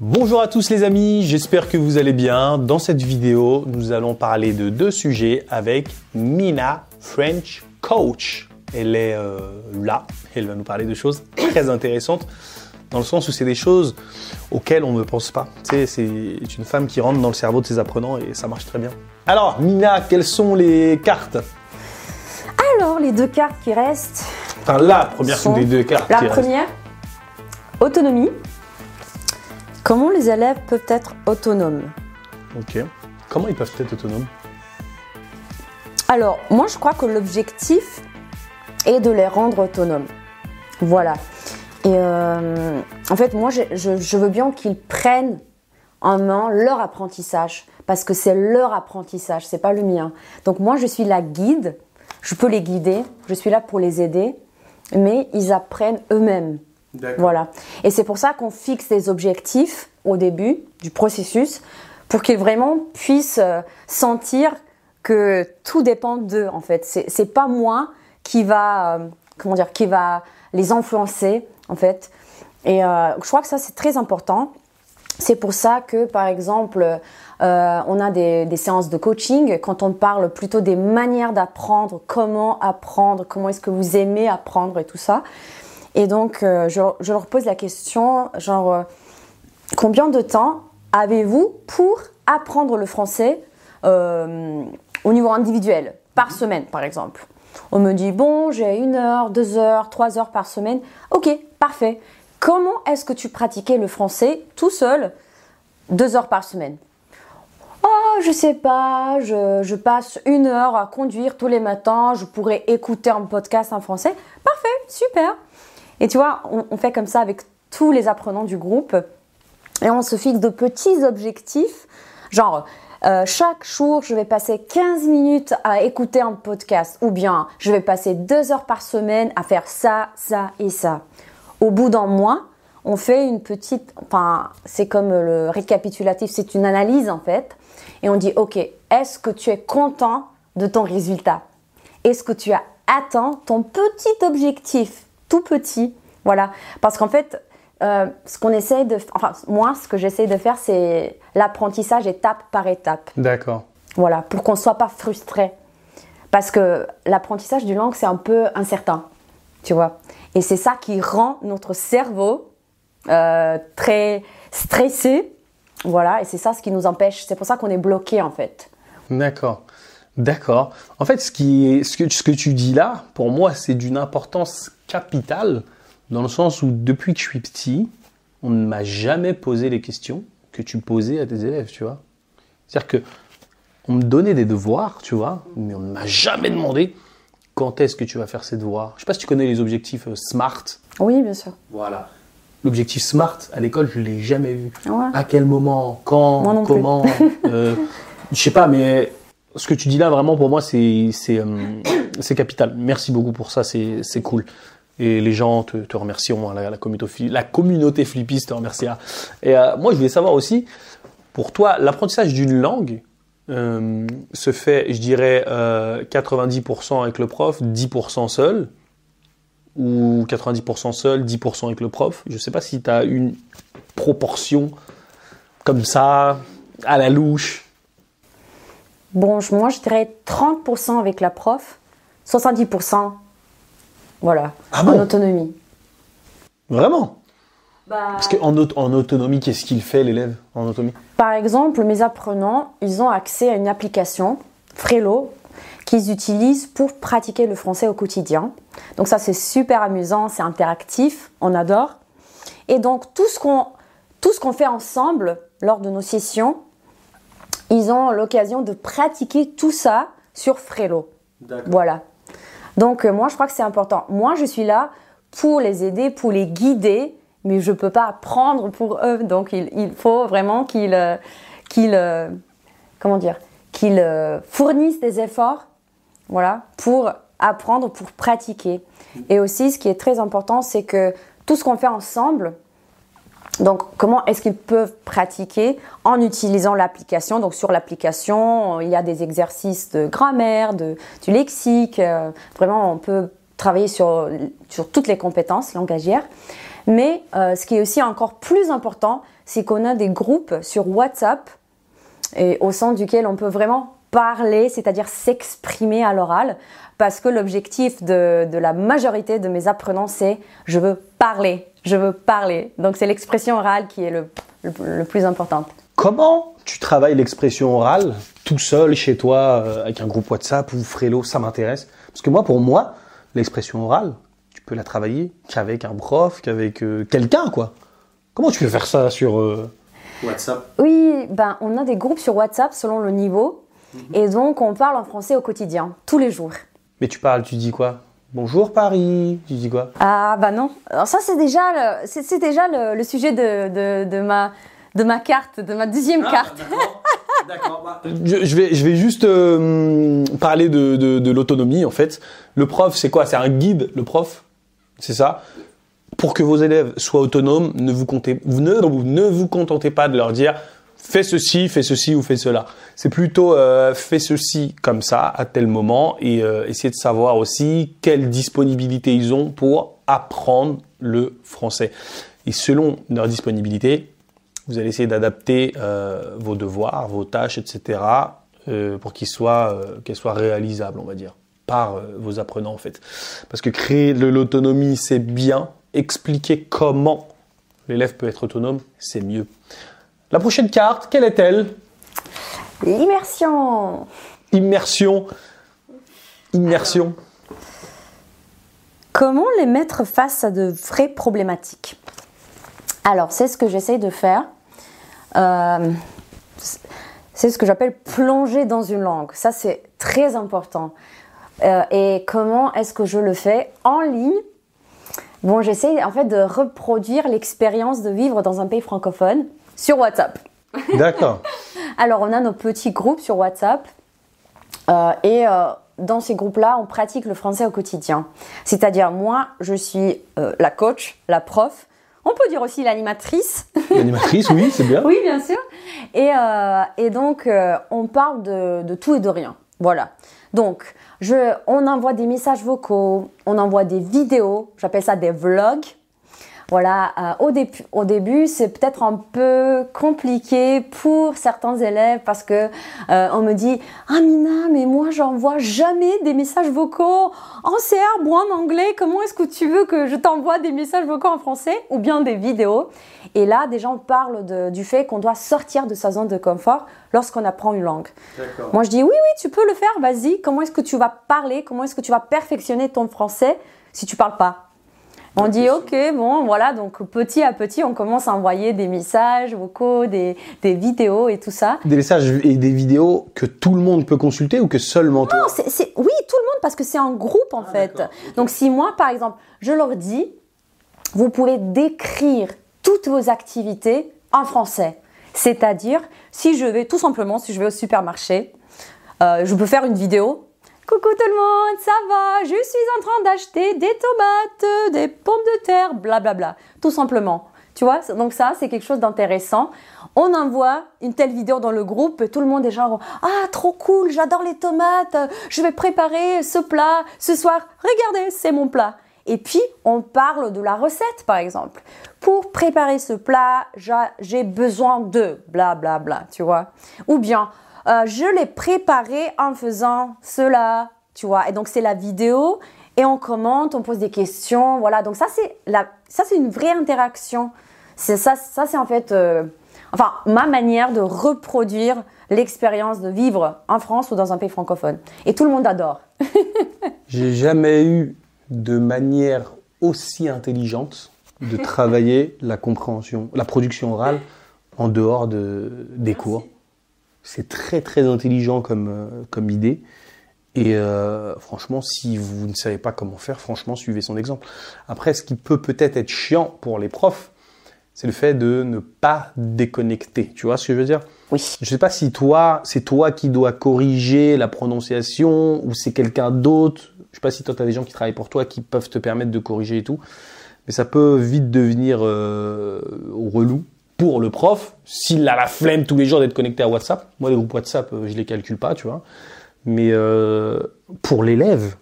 Bonjour à tous les amis, j'espère que vous allez bien. Dans cette vidéo, nous allons parler de deux sujets avec Mina French Coach. Elle est euh, là, elle va nous parler de choses très intéressantes dans le sens où c'est des choses auxquelles on ne pense pas. Tu sais, c'est une femme qui rentre dans le cerveau de ses apprenants et ça marche très bien. Alors, Mina, quelles sont les cartes? Alors, les deux cartes qui restent. Enfin, la première sont des deux cartes. La qui première, autonomie. Comment les élèves peuvent être autonomes Ok. Comment ils peuvent être autonomes Alors, moi, je crois que l'objectif est de les rendre autonomes. Voilà. Et euh, en fait, moi, je, je- je veux bien qu'ils prennent en main leur apprentissage parce que c'est leur apprentissage, c'est pas le mien. Donc moi, je suis la guide. Je peux les guider. Je suis là pour les aider, mais ils apprennent eux-mêmes. Voilà. Et c'est pour ça qu'on fixe des objectifs au début du processus pour qu'ils vraiment puissent euh, sentir que tout dépend d'eux en fait. C'est pas moi qui va euh, comment dire qui va les influencer en fait. Et euh, je crois que ça c'est très important. C'est pour ça que, par exemple, on a des, des séances de coaching quand on parle plutôt des manières d'apprendre, comment apprendre, comment est-ce que vous aimez apprendre et tout ça. Et donc, euh, je, leur pose la question, genre, euh, combien de temps avez-vous pour apprendre le français euh, au niveau individuel, par semaine, par exemple? On me dit, bon, j'ai une heure, deux heures, trois heures par semaine. Ok, parfait. Comment est-ce que tu pratiquais le français tout seul, deux heures par semaine? Oh, je sais pas, je, je passe une heure à conduire tous les matins, je pourrais écouter un podcast en français. Parfait, super. Et tu vois, on, fait comme ça avec tous les apprenants du groupe. Et on se fixe de petits objectifs, genre euh, chaque jour je vais passer 15 minutes à écouter un podcast. Ou bien je vais passer deux heures par semaine à faire ça, ça et ça. Au bout d'un mois, on fait une petite, enfin c'est comme le récapitulatif, c'est une analyse en fait, et on dit ok, est-ce que tu es content de ton résultat? Est-ce que tu as atteint ton petit objectif, tout petit Voilà, parce qu'en fait, euh, ce qu'on essaye de, enfin moi, ce que j'essaye de faire, c'est l'apprentissage étape par étape. D'accord. Voilà, pour qu'on ne soit pas frustré. Parce que l'apprentissage du langue, c'est un peu incertain, tu vois. Et c'est ça qui rend notre cerveau euh, très stressé. Voilà, et c'est ça ce qui nous empêche. C'est pour ça qu'on est bloqué, en fait. D'accord. D'accord. En fait, ce, qui est, ce, que, ce que tu dis là, pour moi, c'est d'une importance capitale, dans le sens où depuis que je suis petit, on ne m'a jamais posé les questions que tu posais à tes élèves, tu vois. C'est-à-dire que on me donnait des devoirs, tu vois, mais on ne m'a jamais demandé quand est-ce que tu vas faire ces devoirs. Je sais pas si tu connais les objectifs euh, SMART. Oui, bien sûr. Voilà. L'objectif SMART, à l'école, je l'ai jamais vu. Ouais. À quel moment Quand. Comment euh, Je sais pas, mais ce que tu dis là, vraiment, pour moi, c'est c'est euh, capital. Merci beaucoup pour ça, c'est cool. Et les gens te, te remercieront, hein, la, communauté, la communauté flippiste te remerciera. Et euh, moi, je voulais savoir aussi, pour toi, l'apprentissage d'une langue euh, se fait, je dirais, euh, 90% avec le prof, 10% seul ou 90% seul, 10% avec le prof? Je sais pas si tu as une proportion comme ça, à la louche. Bon, je- moi, je dirais 30% avec la prof, 70%, voilà, Ah en autonomie. Vraiment? Bah, Parce qu'en aut- en autonomie, qu'est-ce qu'il fait l'élève en autonomie? Par exemple, mes apprenants, ils ont accès à une application, Frelo, qu'ils utilisent pour pratiquer le français au quotidien. Donc ça, c'est super amusant, c'est interactif, on adore. Et donc, tout ce qu'on tout ce qu'on fait ensemble lors de nos sessions, ils ont l'occasion de pratiquer tout ça sur Frelo. Voilà. Donc, euh, moi, je crois que c'est important. Moi, je suis là pour les aider, pour les guider, mais je ne peux pas apprendre pour eux. Donc, il, il faut vraiment qu'ils, euh, euh, comment dire, qu'ils fournissent des efforts, voilà, pour apprendre, pour pratiquer. Et aussi, ce qui est très important, c'est que tout ce qu'on fait ensemble, donc, comment est-ce qu'ils peuvent pratiquer en utilisant l'application? Donc, sur l'application, il y a des exercices de grammaire, de, du lexique. euh, vraiment, on peut travailler sur, sur toutes les compétences langagières. Mais euh, ce qui est aussi encore plus important, c'est qu'on a des groupes sur WhatsApp et au sein duquel on peut vraiment parler, c'est-à-dire s'exprimer à l'oral, parce que l'objectif de, de, la majorité de mes apprenants, c'est je veux parler, je veux parler. Donc c'est l'expression orale qui est le, le, le, plus important. Comment tu travailles l'expression orale tout seul chez toi euh, avec un groupe WhatsApp ou Frelo Ça m'intéresse. Parce que moi, pour moi, l'expression orale, tu peux la travailler qu'avec un prof, qu'avec euh, quelqu'un, quoi. Comment tu peux faire ça sur euh, WhatsApp? Oui, ben on a des groupes sur WhatsApp selon le niveau. Et donc, on parle en français au quotidien, tous les jours. Mais tu parles, tu dis quoi? Bonjour Paris, tu dis quoi? Ah bah non. Alors ça c'est déjà le, c'est, déjà le, le sujet de, de, de, ma de ma carte, de ma deuxième ah, carte. D'accord. Bah, je, je, vais je vais juste euh, parler de, de, de l'autonomie en fait. Le prof c'est quoi? C'est un guide, le prof, c'est ça? Pour que vos élèves soient autonomes, ne vous, comptez, ne, ne vous contentez pas de leur dire fais ceci, fais ceci ou fais cela. C'est plutôt euh, fais ceci comme ça à tel moment et euh, essayer de savoir aussi quelle disponibilité ils ont pour apprendre le français. Et selon leur disponibilité, vous allez essayer d'adapter euh, vos devoirs, vos tâches, etc. Euh, pour qu'ils soient, qu'elles soient réalisables, on va dire, par vos apprenants en fait. Parce que créer de l'autonomie, c'est bien. Expliquer comment l'élève peut être autonome, c'est mieux. La prochaine carte, quelle est-elle? L'immersion. Immersion. Immersion. Comment les mettre face à de vraies problématiques? Alors, c'est ce que j'essaye de faire. Euh, c'est ce que j'appelle plonger dans une langue. Ça, c'est très important. Euh, et comment est-ce que je le fais? En ligne. Bon, j'essaie en fait de reproduire l'expérience de vivre dans un pays francophone sur WhatsApp. D'accord. Alors, on a nos petits groupes sur WhatsApp. Euh, et euh, dans ces groupes-là, on pratique le français au quotidien. C'est-à-dire, moi, je suis euh, la coach, la prof. On peut dire aussi l'animatrice. L'animatrice, oui, c'est bien. oui, bien sûr. Et, et donc, on parle de, de, tout et de rien. Voilà. Donc, je, on envoie des messages vocaux, on envoie des vidéos, j'appelle ça des vlogs. Voilà, euh, au, début, au début, c'est peut-être un peu compliqué pour certains élèves parce que euh, on me dit "Ah Mina, mais moi j'envoie jamais des messages vocaux en serbe ou en anglais. Comment est-ce que tu veux que je t'envoie des messages vocaux en français ou bien des vidéos? Et là, des gens parlent de, du fait qu'on doit sortir de sa zone de confort lorsqu'on apprend une langue. Moi, je dis "Oui, oui, tu peux le faire. Vas-y. Comment est-ce que tu vas parler? Comment est-ce que tu vas perfectionner ton français si tu parles pas? On dit ok, bon voilà, donc petit à petit, on commence à envoyer des messages vocaux, des, des vidéos et tout ça. Des messages et des vidéos que tout le monde peut consulter ou que seulement toi? Non, c'est, oui, tout le monde parce que c'est un groupe en ah, fait. Donc si moi, par exemple, je leur dis, vous pouvez décrire toutes vos activités en français. C'est-à-dire, si je vais, tout simplement, si je vais au supermarché, euh, je peux faire une vidéo Coucou tout le monde, ça va? Je suis en train d'acheter des tomates, des pommes de terre, blablabla. Bla bla. Tout simplement. Tu vois Donc ça, c'est quelque chose d'intéressant. On envoie une telle vidéo dans le groupe tout le monde est genre ah trop cool, j'adore les tomates, je vais préparer ce plat ce soir. Regardez, c'est mon plat. Et puis on parle de la recette par exemple. Pour préparer ce plat, j'ai besoin de bla bla bla, tu vois. Ou bien euh, je l'ai préparé en faisant cela, tu vois. Et donc c'est la vidéo et on commente, on pose des questions, voilà. Donc ça c'est la, ça c'est une vraie interaction. C'est ça, ça c'est en fait, euh, enfin ma manière de reproduire l'expérience de vivre en France ou dans un pays francophone. Et tout le monde adore. J'ai jamais eu de manière aussi intelligente de travailler la compréhension, la production orale en dehors de, des cours. C'est très très intelligent comme, euh, comme idée. Et euh, franchement, si vous ne savez pas comment faire, franchement, suivez son exemple. Après, ce qui peut peut-être être chiant pour les profs, c'est le fait de ne pas déconnecter. Tu vois ce que je veux dire? Oui. Je ne sais pas si toi, c'est toi qui dois corriger la prononciation ou c'est quelqu'un d'autre. Je ne sais pas si toi, tu as des gens qui travaillent pour toi qui peuvent te permettre de corriger et tout. Mais ça peut vite devenir euh, relou pour le prof, s'il a la flemme tous les jours d'être connecté à WhatsApp, moi les groupes WhatsApp, euh, je les calcule pas, tu vois. Mais euh, pour l'élève,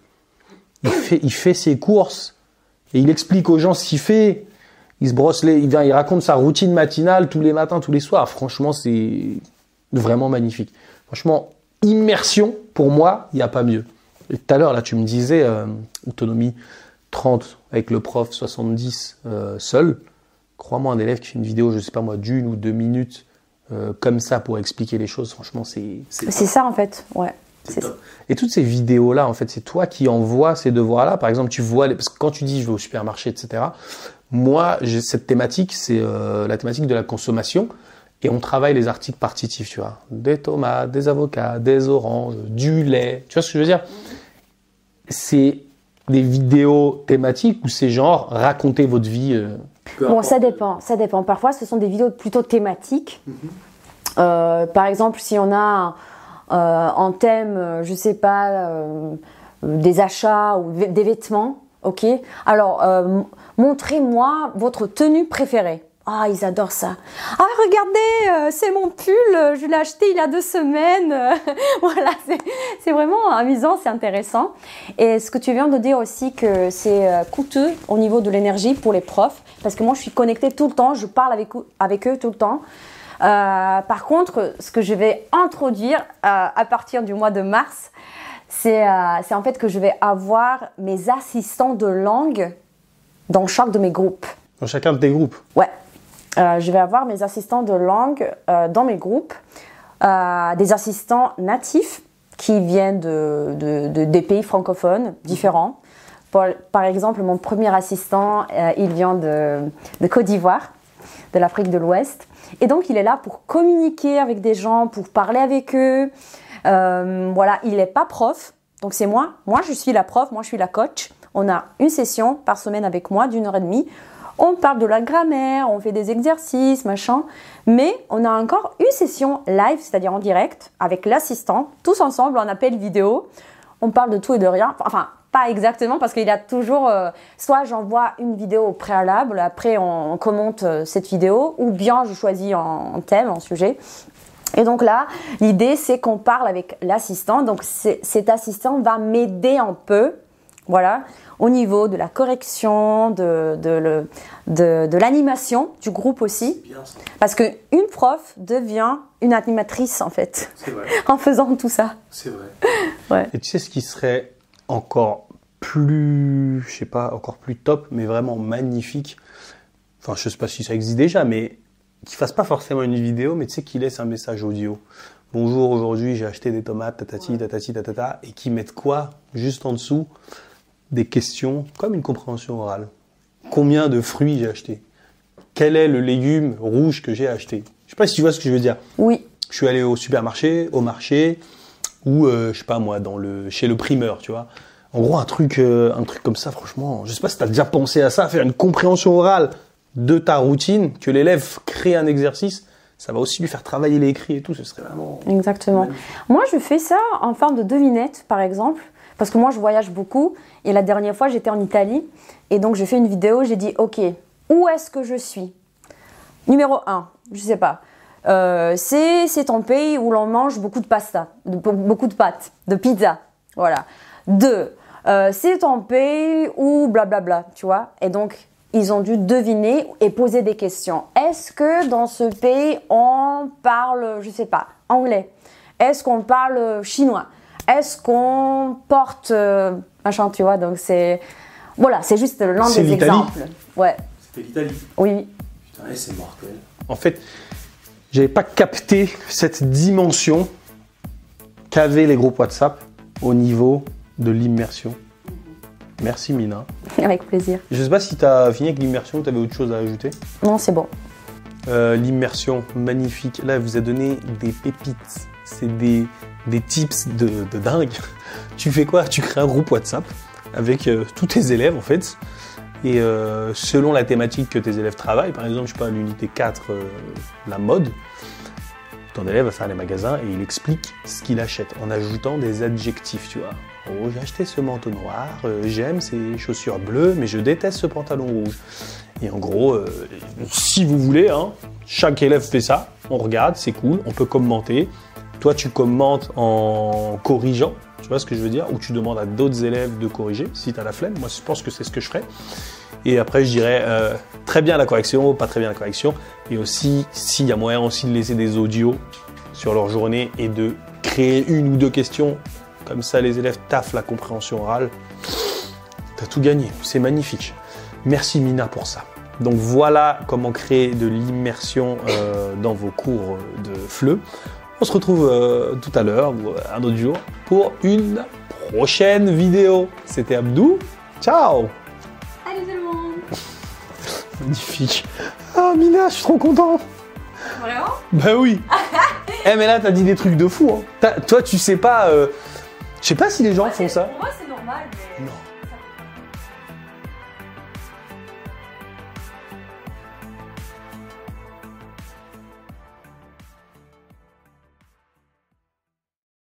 il fait, ses courses et il explique aux gens ce qu'il fait. il se brosse les, il raconte sa routine matinale tous les matins, tous les soirs. Franchement, c'est vraiment magnifique. Franchement, immersion, pour moi, il n'y a pas mieux. Tout à l'heure, là, tu me disais, euh, autonomie 30 avec le prof, 70 euh, seul. Crois-moi, un élève qui fait une vidéo, je sais pas moi, d'une ou deux minutes, euh, comme ça pour expliquer les choses, franchement, c'est. C'est ça, en fait, ouais. Et toutes ces vidéos-là, en fait, c'est toi qui envoies ces devoirs-là. Par exemple, tu vois, parce que quand tu dis je vais au supermarché, etc., moi, j'ai cette thématique, c'est la thématique de la consommation. Et on travaille les articles partitifs, tu vois. Des tomates, des avocats, des oranges, du lait. Tu vois ce que je veux dire? C'est des vidéos thématiques ou c'est genre raconter votre vie euh, Bon, ça dépend, ça dépend. Parfois, ce sont des vidéos plutôt thématiques. Euh, par exemple, si on a euh, en thème, je sais pas, des achats ou des vêtements, ok. Alors, montrez-moi votre tenue préférée. Ah, ils adorent ça. Ah, regardez, euh, c'est mon pull, euh, je l'ai acheté il y a deux semaines. voilà, c'est vraiment amusant, c'est intéressant. Et ce que tu viens de dire aussi que c'est euh, coûteux au niveau de l'énergie pour les profs, parce que moi je suis connectée tout le temps, je parle avec, avec eux tout le temps. par contre, ce que je vais introduire à partir du mois de mars, c'est en fait que je vais avoir mes assistants de langue dans chaque de mes groupes. Dans chacun de tes groupes? Ouais. Euh, je vais avoir mes assistants de langue euh, dans mes groupes, euh, des assistants natifs qui viennent de, des pays francophones différents. par exemple, mon premier assistant, il vient de, de Côte d'Ivoire, de l'Afrique de l'Ouest. Et donc, il est là pour communiquer avec des gens, pour parler avec eux. voilà, il n'est pas prof. Donc, c'est moi. Moi, je suis la prof, moi, je suis la coach. On a une session par semaine avec moi d'une heure et demie on parle de la grammaire, on fait des exercices, machin. Mais on a encore une session live, c'est-à-dire en direct, avec l'assistant, tous ensemble en appel vidéo. On parle de tout et de rien. Enfin, pas exactement, parce qu'il a toujours, euh, soit j'envoie une vidéo au préalable, après on, commente euh, cette vidéo, ou bien je choisis en, thème, en sujet. Et donc là, l'idée c'est qu'on parle avec l'assistant. Donc cet assistant va m'aider un peu, voilà, au niveau de la correction, de, de, de, l'animation du groupe aussi. Parce qu'une prof devient une animatrice en fait, en faisant tout ça. C'est vrai. ouais. Et tu sais ce qui serait encore plus, je sais pas, encore plus top, mais vraiment magnifique. Enfin, je sais pas si ça existe déjà, mais qui fasse pas forcément une vidéo, mais tu sais qu'il laisse un message audio. Bonjour, aujourd'hui j'ai acheté des tomates, tatati, tatati, tatata, et qui mettent quoi juste en dessous? Des questions comme une compréhension orale. Combien de fruits j'ai acheté Quel est le légume rouge que j'ai acheté? Je sais pas si tu vois ce que je veux dire. Oui. Je suis allé au supermarché, au marché, ou euh, je sais pas moi, dans le chez le primeur, tu vois. En gros, un truc, euh, un truc comme ça, franchement, je sais pas si tu as déjà pensé à ça, faire une compréhension orale de ta routine, que l'élève crée un exercice, ça va aussi lui faire travailler l'écrit et tout, ce serait vraiment. Exactement. Moi, je fais ça en forme de devinette, par exemple. Parce que moi, je voyage beaucoup. Et la dernière fois, j'étais en Italie. Et donc, j'ai fait une vidéo. J'ai dit, OK, où est-ce que je suis? Numéro 1, je sais pas. Euh, c'est un pays où l'on mange beaucoup de pasta, beaucoup de pâtes, de pizza. Voilà. 2. Euh, c'est un pays où blablabla, tu vois. Et donc, ils ont dû deviner et poser des questions. Est-ce que dans ce pays, on parle, je sais pas, anglais? Est-ce qu'on parle chinois? Est-ce qu'on porte euh, machin, tu vois? Donc c'est voilà, c'est juste l'un des exemples. Ouais. C'était l'Italie. Oui. Putain, c'est mortel. En fait, j'avais pas capté cette dimension qu'avaient les groupes WhatsApp au niveau de l'immersion. Merci Mina. Avec plaisir. Je sais pas si tu as fini avec l'immersion ou tu avais autre chose à ajouter. Non, c'est bon. Euh, l'immersion, magnifique. Là, elle vous a donné des pépites. C'est des, des tips de, dingue. Tu fais quoi? Tu crées un groupe WhatsApp avec euh, tous tes élèves en fait. Et euh, selon la thématique que tes élèves travaillent, par exemple, je sais pas, l'unité 4, euh, la mode, ton élève va faire les magasins et il explique ce qu'il achète en ajoutant des adjectifs, tu vois. Oh, j'ai acheté ce manteau noir, j'aime ces chaussures bleues, mais je déteste ce pantalon rouge. Et en gros, si vous voulez, hein, chaque élève fait ça, on regarde, c'est cool, on peut commenter, toi, tu commentes en corrigeant, tu vois ce que je veux dire, ou tu demandes à d'autres élèves de corriger si tu as la flemme. Moi, je pense que c'est ce que je ferais. Et après, je dirais euh, très bien la correction, pas très bien la correction. Et aussi, s'il y a moyen aussi de laisser des audios sur leur journée et de créer une ou deux questions. Comme ça, les élèves taffent la compréhension orale. T'as tout gagné. C'est magnifique. Merci Mina pour ça. Donc voilà comment créer de l'immersion euh, dans vos cours de FLE. On se retrouve euh, tout à l'heure ou un autre jour pour une prochaine vidéo. C'était Abdou. Ciao Allez tout le monde Magnifique. Ah Mina, je suis trop content. Vraiment? Bah oui. Eh mais là t'as dit des trucs de fou. Hein. Toi tu sais pas. euh, Je sais pas si les gens font ça. Pour moi c'est normal mais... Non.